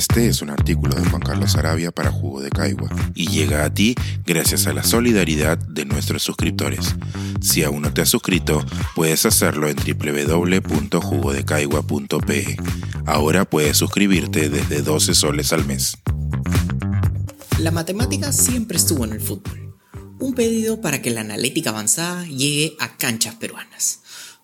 Este es un artículo de Juan Carlos Arabia para Jugo de Caigua y llega a ti gracias a la solidaridad de nuestros suscriptores. Si aún no te has suscrito, puedes hacerlo en www.jugodecaigua.pe. Ahora puedes suscribirte desde 12 soles al mes. La matemática siempre estuvo en el fútbol. Un pedido para que la analítica avanzada llegue a canchas peruanas.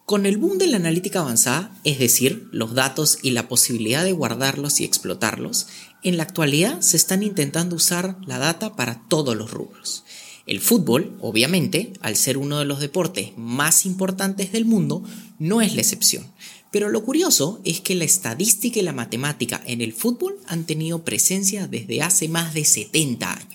Con el boom de la analítica avanzada, es decir, los datos y la posibilidad de guardarlos y explotarlos, en la actualidad se están intentando usar la data para todos los rubros. El fútbol, obviamente, al ser uno de los deportes más importantes del mundo, no es la excepción. Pero lo curioso es que la estadística y la matemática en el fútbol han tenido presencia desde hace más de 70 años.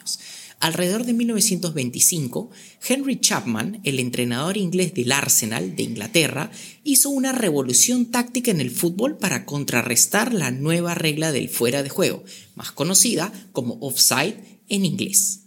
Alrededor de 1925, Henry Chapman, el entrenador inglés del Arsenal de Inglaterra, hizo una revolución táctica en el fútbol para contrarrestar la nueva regla del fuera de juego, más conocida como offside en inglés.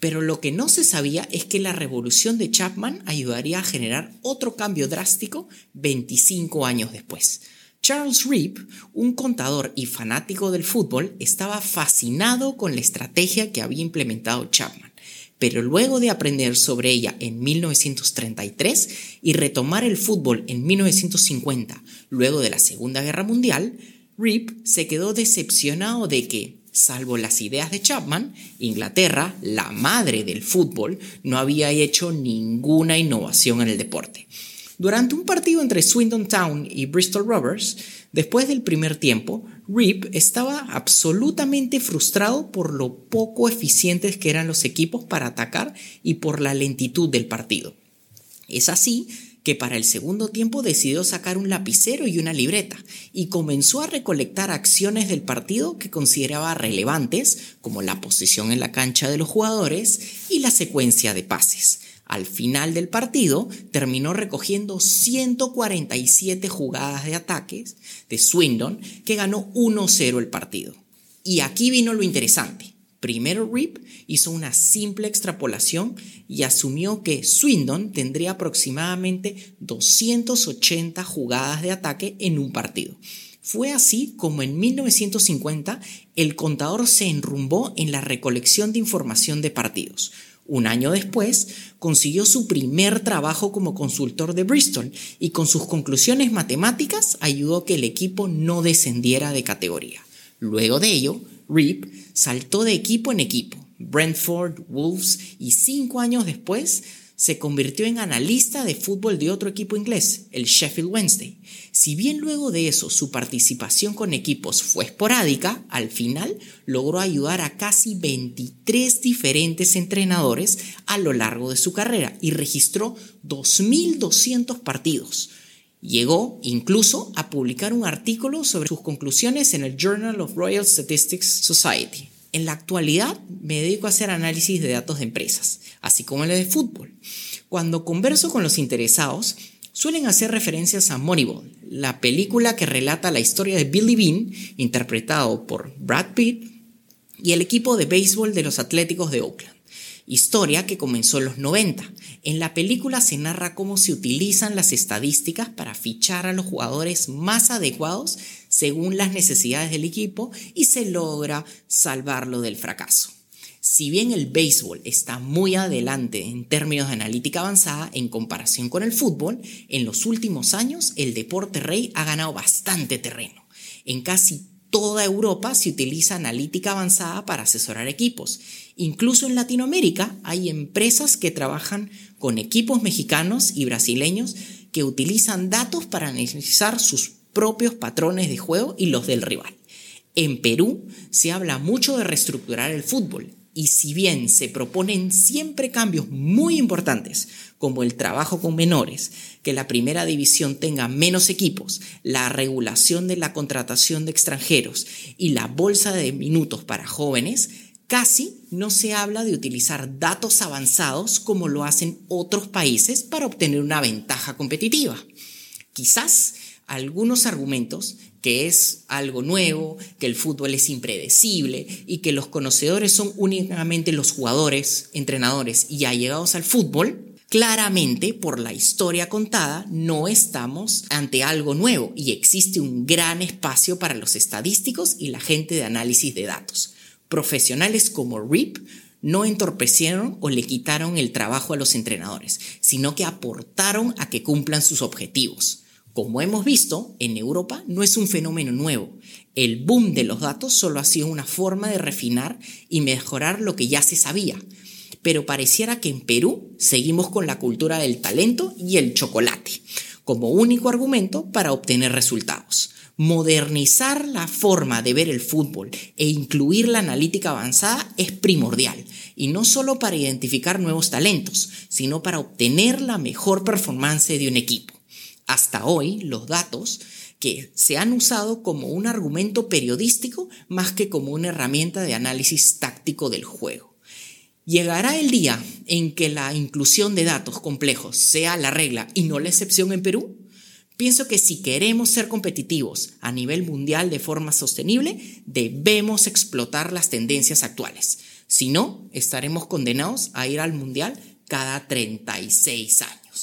Pero lo que no se sabía es que la revolución de Chapman ayudaría a generar otro cambio drástico 25 años después. Charles Reep, un contador y fanático del fútbol, estaba fascinado con la estrategia que había implementado Chapman, pero luego de aprender sobre ella en 1933 y retomar el fútbol en 1950, luego de la Segunda Guerra Mundial, Reep se quedó decepcionado de que, salvo las ideas de Chapman, Inglaterra, la madre del fútbol, no había hecho ninguna innovación en el deporte. Durante un partido entre Swindon Town y Bristol Rovers, después del primer tiempo, Rip estaba absolutamente frustrado por lo poco eficientes que eran los equipos para atacar y por la lentitud del partido. Es así que para el segundo tiempo decidió sacar un lapicero y una libreta y comenzó a recolectar acciones del partido que consideraba relevantes, como la posición en la cancha de los jugadores y la secuencia de pases. Al final del partido terminó recogiendo 147 jugadas de ataques de Swindon que ganó 1-0 el partido. Y aquí vino lo interesante. Primero Rip hizo una simple extrapolación y asumió que Swindon tendría aproximadamente 280 jugadas de ataque en un partido. Fue así como en 1950 el contador se enrumbó en la recolección de información de partidos, un año después, consiguió su primer trabajo como consultor de Bristol y con sus conclusiones matemáticas ayudó a que el equipo no descendiera de categoría. Luego de ello, Rip saltó de equipo en equipo, Brentford, Wolves y cinco años después se convirtió en analista de fútbol de otro equipo inglés, el Sheffield Wednesday. Si bien luego de eso su participación con equipos fue esporádica, al final logró ayudar a casi 23 diferentes entrenadores a lo largo de su carrera y registró 2.200 partidos. Llegó incluso a publicar un artículo sobre sus conclusiones en el Journal of Royal Statistics Society. En la actualidad me dedico a hacer análisis de datos de empresas, así como el de fútbol. Cuando converso con los interesados, suelen hacer referencias a Moneyball, la película que relata la historia de Billy Bean, interpretado por Brad Pitt, y el equipo de béisbol de los Atléticos de Oakland historia que comenzó en los 90. En la película se narra cómo se utilizan las estadísticas para fichar a los jugadores más adecuados según las necesidades del equipo y se logra salvarlo del fracaso. Si bien el béisbol está muy adelante en términos de analítica avanzada en comparación con el fútbol, en los últimos años el deporte rey ha ganado bastante terreno. En casi toda Europa se utiliza analítica avanzada para asesorar equipos. Incluso en Latinoamérica hay empresas que trabajan con equipos mexicanos y brasileños que utilizan datos para analizar sus propios patrones de juego y los del rival. En Perú se habla mucho de reestructurar el fútbol y si bien se proponen siempre cambios muy importantes, como el trabajo con menores, que la primera división tenga menos equipos, la regulación de la contratación de extranjeros y la bolsa de minutos para jóvenes, casi no se habla de utilizar datos avanzados como lo hacen otros países para obtener una ventaja competitiva. Quizás algunos argumentos que es algo nuevo, que el fútbol es impredecible y que los conocedores son únicamente los jugadores, entrenadores y allegados al fútbol, Claramente, por la historia contada, no estamos ante algo nuevo y existe un gran espacio para los estadísticos y la gente de análisis de datos. Profesionales como RIP no entorpecieron o le quitaron el trabajo a los entrenadores, sino que aportaron a que cumplan sus objetivos. Como hemos visto, en Europa no es un fenómeno nuevo. El boom de los datos solo ha sido una forma de refinar y mejorar lo que ya se sabía. Pero pareciera que en Perú seguimos con la cultura del talento y el chocolate, como único argumento para obtener resultados. Modernizar la forma de ver el fútbol e incluir la analítica avanzada es primordial, y no solo para identificar nuevos talentos, sino para obtener la mejor performance de un equipo. Hasta hoy, los datos que se han usado como un argumento periodístico más que como una herramienta de análisis táctico del juego. ¿Llegará el día en que la inclusión de datos complejos sea la regla y no la excepción en Perú? Pienso que si queremos ser competitivos a nivel mundial de forma sostenible, debemos explotar las tendencias actuales. Si no, estaremos condenados a ir al mundial cada 36 años.